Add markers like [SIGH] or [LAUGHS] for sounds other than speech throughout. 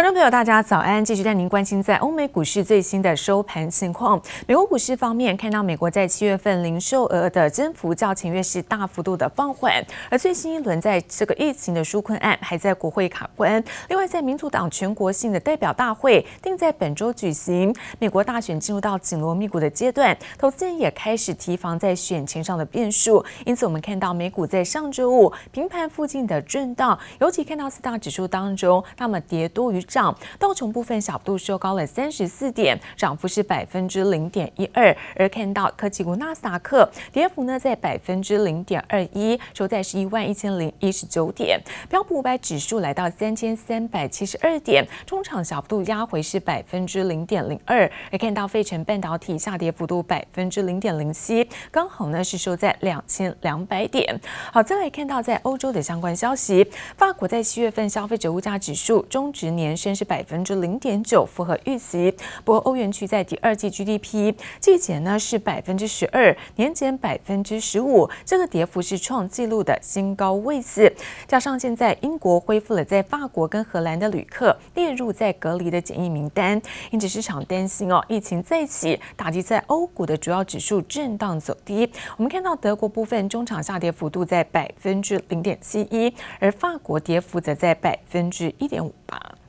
观众朋友，大家早安！继续带您关心在欧美股市最新的收盘情况。美国股市方面，看到美国在七月份零售额的增幅较前月是大幅度的放缓，而最新一轮在这个疫情的纾困案还在国会卡关。另外，在民主党全国性的代表大会定在本周举行，美国大选进入到紧锣密鼓的阶段，投资人也开始提防在选情上的变数。因此，我们看到美股在上周五平盘附近的震荡，尤其看到四大指数当中，那么跌多于。涨道琼部分小幅度收高了三十四点，涨幅是百分之零点一二。而看到科技股纳斯达克跌幅呢在百分之零点二一，收在十一万一千零一十九点。标普五百指数来到三千三百七十二点，中场小幅度压回是百分之零点零二。而看到费城半导体下跌幅度百分之零点零七，刚好呢是收在两千两百点。好，再来看到在欧洲的相关消息，法国在七月份消费者物价指数中值年。升是百分之零点九，符合预期。不过欧元区在第二季 GDP 季减呢是百分之十二，年减百分之十五，这个跌幅是创纪录的新高位置。加上现在英国恢复了在法国跟荷兰的旅客列入在隔离的检疫名单，因此市场担心哦疫情再起，打击在欧股的主要指数震荡走低。我们看到德国部分中场下跌幅度在百分之零点七一，而法国跌幅则在百分之一点五八。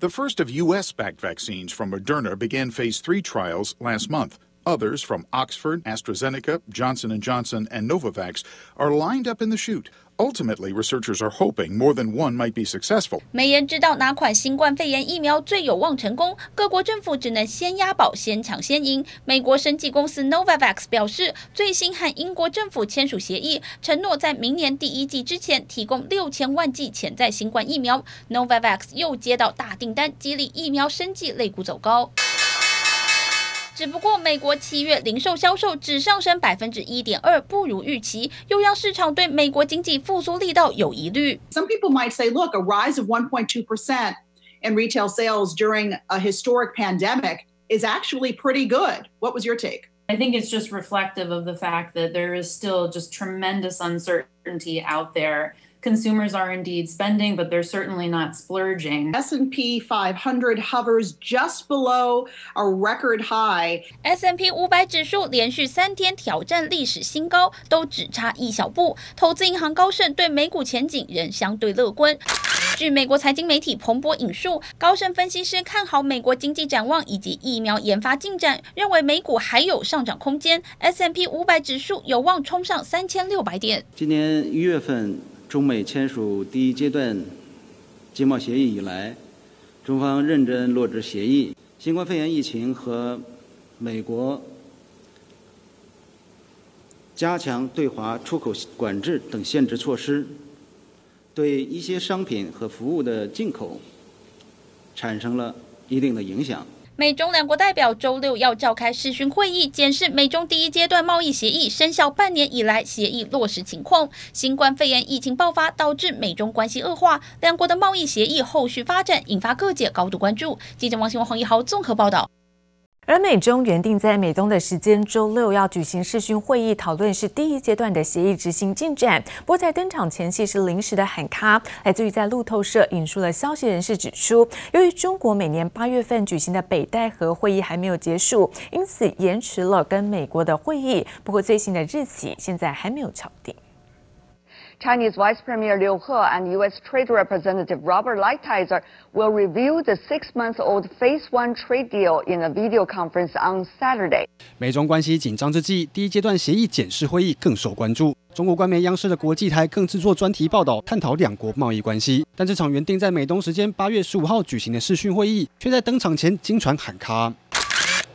The first of U.S. backed vaccines from Moderna began phase three trials last month. Others from Oxford, AstraZeneca, Johnson & Johnson, and Novavax are lined up in the chute. Ultimately, researchers are hoping more than one might be successful. 没人知道哪款新冠肺炎疫苗最有望成功，各国政府只能先押宝、先抢先赢。美国生技公司 Novavax 表示，最新和英国政府签署协议，承诺在明年第一季之前提供六千万剂潜在新冠疫苗。Novavax 又接到大订单，激励疫苗生技类股走高。只不过，美国七月零售销售只上升百分之一点二，不如预期，又让市场对美国经济复苏力道有疑虑。Some people might say, look, a rise of 1.2 percent in retail sales during a historic pandemic is actually pretty good. What was your take? I think it's just reflective of the fact that there is still just tremendous uncertainty out there. Consumers are indeed spending, but they're certainly not splurging. S&P 500 hovers just below a record high. S&P 五百指数连续三天挑战历史新高，都只差一小步。投资银行高盛对美股前景仍相对乐观。据美国财经媒体彭博引述，高盛分析师看好美国经济展望以及疫苗研发进展，认为美股还有上涨空间。S&P 五百指数有望冲上三千六百点。今年一月份。中美签署第一阶段经贸协议以来，中方认真落实协议。新冠肺炎疫情和美国加强对华出口管制等限制措施，对一些商品和服务的进口产生了一定的影响。美中两国代表周六要召开视讯会议，检视美中第一阶段贸易协议生效半年以来协议落实情况。新冠肺炎疫情爆发导致美中关系恶化，两国的贸易协议后续发展引发各界高度关注。记者王新文、黄一豪综合报道。而美中原定在美东的时间周六要举行视讯会议，讨论是第一阶段的协议执行进展。不过在登场前夕是临时的喊卡，来自于在路透社引述了消息人士指出，由于中国每年八月份举行的北戴河会议还没有结束，因此延迟了跟美国的会议。不过最新的日期现在还没有敲定。Chinese Vice Premier Liu He and U.S. Trade Representative Robert Lighthizer will review the six-month-old Phase One trade deal in a video conference on Saturday. 美中关系紧张之际，第一阶段协议检视会议更受关注。中国官媒央视的国际台更制作专题报道，探讨两国贸易关系。但这场原定在美东时间八月十五号举行的视讯会议，却在登场前惊传喊卡。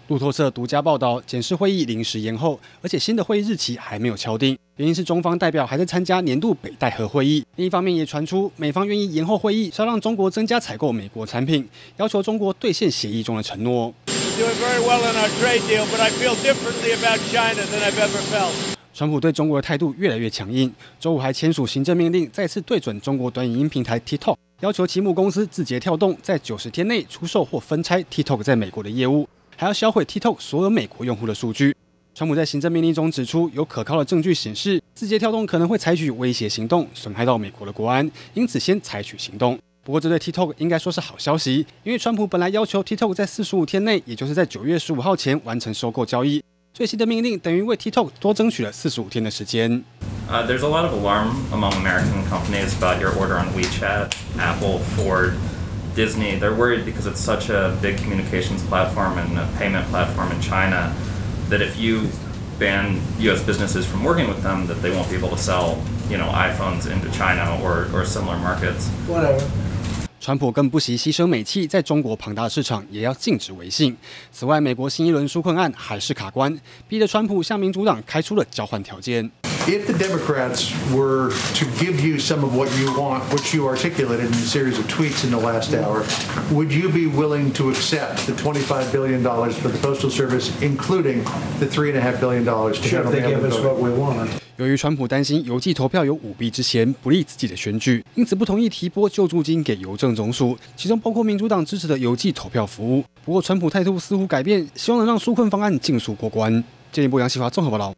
路透社独家报道，检视会议临时延后，而且新的会议日期还没有敲定。原因是中方代表还在参加年度北戴河会议。另一方面，也传出美方愿意延后会议，是要让中国增加采购美国产品，要求中国兑现协议中的承诺。川普对中国的态度越来越强硬，周五还签署行政命令，再次对准中国短影音平台 TikTok，要求其母公司字节跳动在九十天内出售或分拆 TikTok 在美国的业务。还要销毁 TikTok 所有美国用户的数据。川普在行政命令中指出，有可靠的证据显示，字节跳动可能会采取威胁行动，损害到美国的国安，因此先采取行动。不过，这对 TikTok 应该说是好消息，因为川普本来要求 TikTok 在四十五天内，也就是在九月十五号前完成收购交易。最新的命令等于为 TikTok 多争取了四十五天的时间。Uh, there's a lot of alarm among American companies about your order on WeChat, Apple, Ford, Disney. They're worried because it's such a big communications platform and a payment platform in China that if you ban U.S. businesses from working with them, that they won't be able to sell, you know, iPhones into China or, or similar markets. Whatever. 川普更不惜牺牲美气，在中国庞大市场也要禁止微信。此外，美国新一轮纾困案还是卡关，逼得川普向民主党开出了交换条件。If the Democrats were to give you some of what you want, which you articulated in a series of tweets in the last hour, would you be willing to accept the $25 billion for the Postal Service, including the $3.5 billion to sure, they give us what we want. 由于川普担心邮寄投票有舞弊之嫌，不利自己的选举，因此不同意提拨救助金给邮政总署，其中包括民主党支持的邮寄投票服务。不过，川普态度似乎改变，希望能让纾困方案尽速过关。进一步，杨启华综合报道。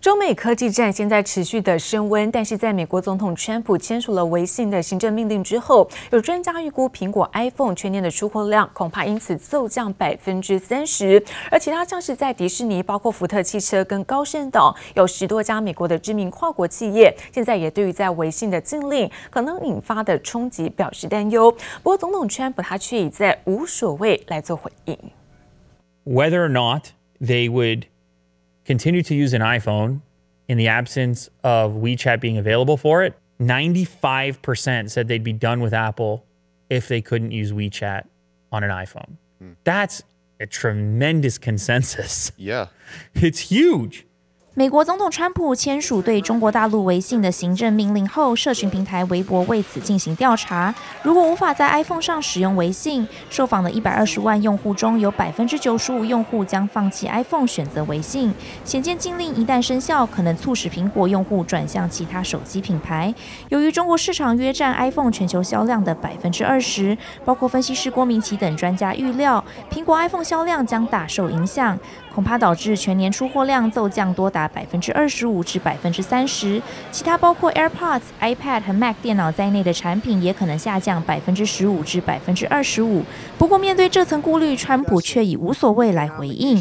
中美科技战现在持续的升温，但是在美国总统川普签署了微信的行政命令之后，有专家预估苹果 iPhone 全年的出货量恐怕因此骤降百分之三十。而其他像是在迪士尼、包括福特汽车跟高盛等有十多家美国的知名跨国企业，现在也对于在微信的禁令可能引发的冲击表示担忧。不过总统川普他却已在无所谓来做回应。Whether or not they would continue to use an iPhone in the absence of WeChat being available for it. 95% said they'd be done with Apple if they couldn't use WeChat on an iPhone. Mm. That's a tremendous consensus. Yeah. [LAUGHS] It's huge. 美国总统川普签署对中国大陆微信的行政命令后，社群平台微博为此进行调查。如果无法在 iPhone 上使用微信，受访的一百二十万用户中有百分之九十五用户将放弃 iPhone，选择微信。显见禁令一旦生效，可能促使苹果用户转向其他手机品牌。由于中国市场约占 iPhone 全球销量的百分之二十，包括分析师郭明奇等专家预料，苹果 iPhone 销量将大受影响。恐怕导致全年出货量骤降多达百分之二十五至百分之三十，其他包括 AirPods、iPad 和 Mac 电脑在内的产品也可能下降百分之十五至百分之二十五。不过，面对这层顾虑，川普却以无所谓来回应。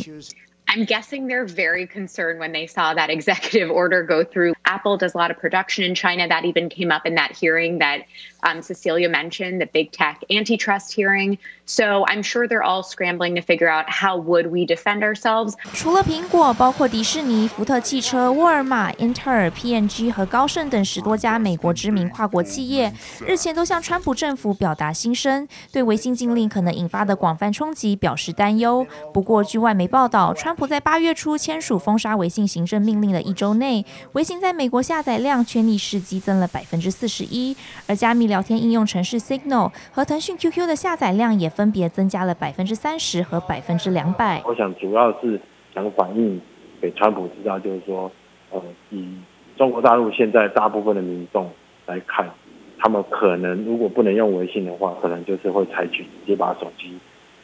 I'm guessing they're very concerned when they saw that executive order go through. Apple does a lot of production in China. That even came up in that hearing that um, Cecilia mentioned, the big tech antitrust hearing. So I'm sure they're all scrambling to figure out how would we defend ourselves. 除了苹果，包括迪士尼、福特汽车、沃尔玛、英特尔、P&G 和高盛等十多家美国知名跨国企业，日前都向川普政府表达心声，对微信禁令可能引发的广泛冲击表示担忧。不过，据外媒报道，川 普在八月初签署封杀微信行政命令的一周内，微信在美国下载量却逆势激增了百分之四十一，而加密聊天应用程式 Signal 和腾讯 QQ 的下载量也分别增加了百分之三十和百分之两百。我想主要是想反映给川普知道，就是说，呃，以中国大陆现在大部分的民众来看，他们可能如果不能用微信的话，可能就是会采取直接把手机。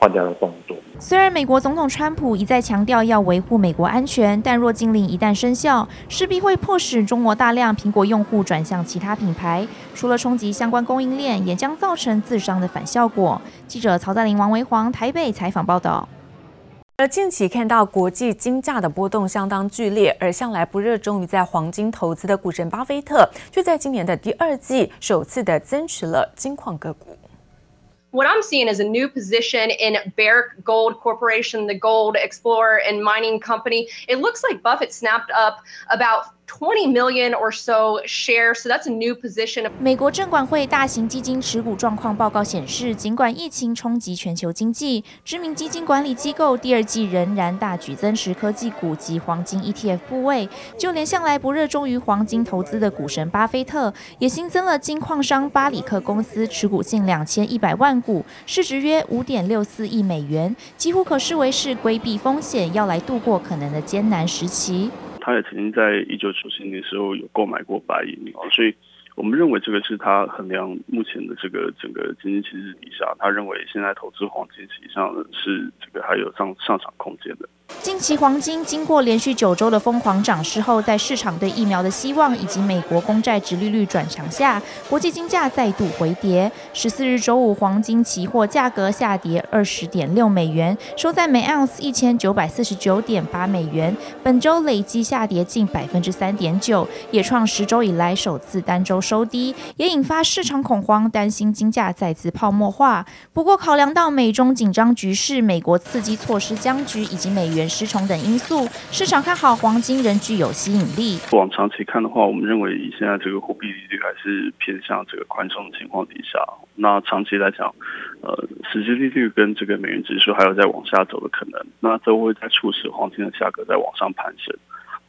换掉的动作。虽然美国总统川普一再强调要维护美国安全，但若禁令一旦生效，势必会迫使中国大量苹果用户转向其他品牌。除了冲击相关供应链，也将造成自伤的反效果。记者曹在林、王维煌台北采访报道。而近期看到国际金价的波动相当剧烈，而向来不热衷于在黄金投资的股神巴菲特，却在今年的第二季首次的增持了金矿个股。What I'm seeing is a new position in Barrick Gold Corporation, the gold explorer and mining company. It looks like Buffett snapped up about 20 million or so shares, so that's a new position. 美国证管会大型基金持股状况报告显示，尽管疫情冲击全球经济，知名基金管理机构第二季仍然大举增持科技股及黄金 ETF 部位。就连向来不热衷于黄金投资的股神巴菲特，也新增了金矿商巴里克公司持股近两千一百万股，市值约五点六四亿美元，几乎可视为是规避风险，要来度过可能的艰难时期。他也曾经在一九九七年时候有购买过白银哦，所以我们认为这个是他衡量目前的这个整个经济形势底下，他认为现在投资黄金实际上是这个还有上上涨空间的。近期黄金经过连续九周的疯狂涨势后，在市场对疫苗的希望以及美国公债殖利率转强下，国际金价再度回跌。十四日周五，黄金期货价格下跌二十点六美元，收在每盎司一千九百四十九点八美元。本周累计下跌近百分之三点九，也创十周以来首次单周收低，也引发市场恐慌，担心金价再次泡沫化。不过，考量到美中紧张局势、美国刺激措施僵局以及美元失重等因素，市场看好黄金仍具有吸引力。往长期看的话，我们认为以现在这个货币利率还是偏向这个宽松的情况底下，那长期来讲，呃，实际利率跟这个美元指数还有在往下走的可能，那都会在促使黄金的价格在往上攀升。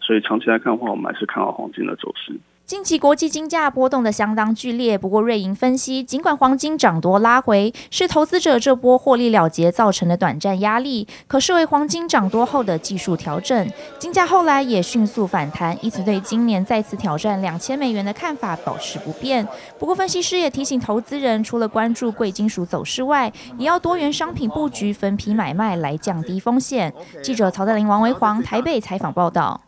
所以长期来看的话，我们还是看好黄金的走势。近期国际金价波动得相当剧烈，不过瑞银分析，尽管黄金涨多拉回，是投资者这波获利了结造成的短暂压力，可视为黄金涨多后的技术调整。金价后来也迅速反弹，因此对今年再次挑战两千美元的看法保持不变。不过分析师也提醒投资人，除了关注贵金属走势外，也要多元商品布局，分批买卖来降低风险。记者曹德林、王维煌台北采访报道。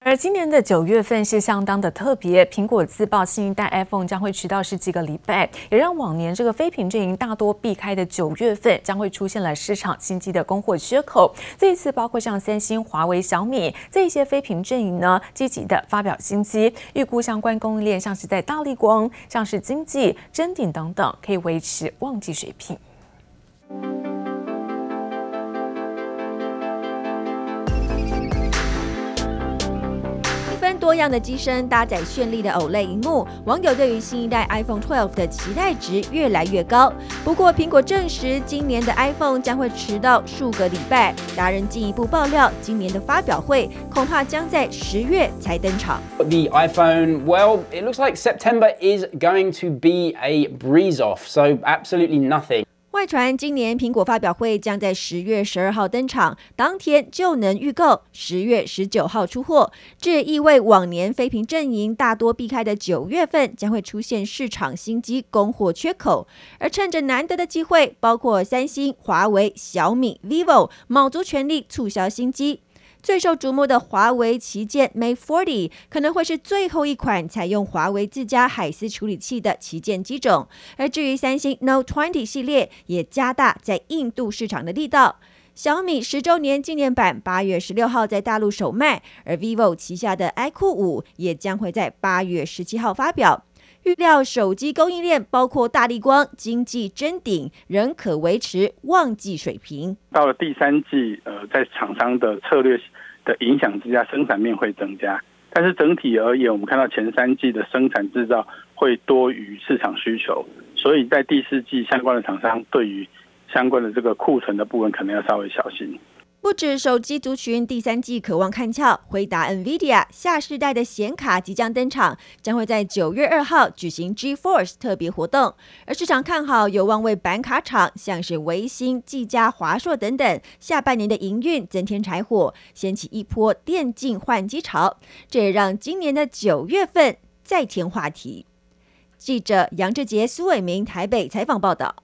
而今年的九月份是相当的特别，苹果自曝新一代 iPhone 将会迟到十几个礼拜，也让往年这个非苹阵营大多避开的九月份将会出现了市场新机的供货缺口。这一次，包括像三星、华为、小米这些非苹阵营呢，积极的发表新机，预估相关供应链像是在大立光、像是经济、臻鼎等等，可以维持旺季水平。多样的机身搭载绚丽的 OLED 萤幕，网友对于新一代 iPhone 12的期待值越来越高。不过，苹果证实今年的 iPhone 将会迟到数个礼拜。达人进一步爆料，今年的发表会恐怕将在十月才登场。The iPhone, well, it looks like September is going to be a breeze off, so absolutely nothing. 外传今年苹果发表会将在十月十二号登场，当天就能预购，十月十九号出货。这意味往年非屏阵营大多避开的九月份将会出现市场新机供货缺口。而趁着难得的机会，包括三星、华为、小米、vivo 卯足全力促销新机。最受瞩目的华为旗舰 Mate 40可能会是最后一款采用华为自家海思处理器的旗舰机种，而至于三星 Note 20系列也加大在印度市场的力道。小米十周年纪念版八月十六号在大陆首卖，而 vivo 旗下的 iQOO 五也将会在八月十七号发表。预料手机供应链包括大立光、经济、臻鼎仍可维持旺季水平。到了第三季，呃，在厂商的策略的影响之下，生产面会增加。但是整体而言，我们看到前三季的生产制造会多于市场需求，所以在第四季相关的厂商对于相关的这个库存的部分，可能要稍微小心。不止手机族群，第三季渴望看俏。回答 NVIDIA 下世代的显卡即将登场，将会在九月二号举行 GeForce 特别活动。而市场看好，有望为板卡厂，像是微星、技嘉、华硕等等，下半年的营运增添柴火，掀起一波电竞换机潮。这也让今年的九月份再添话题。记者杨志杰、苏伟明台北采访报道。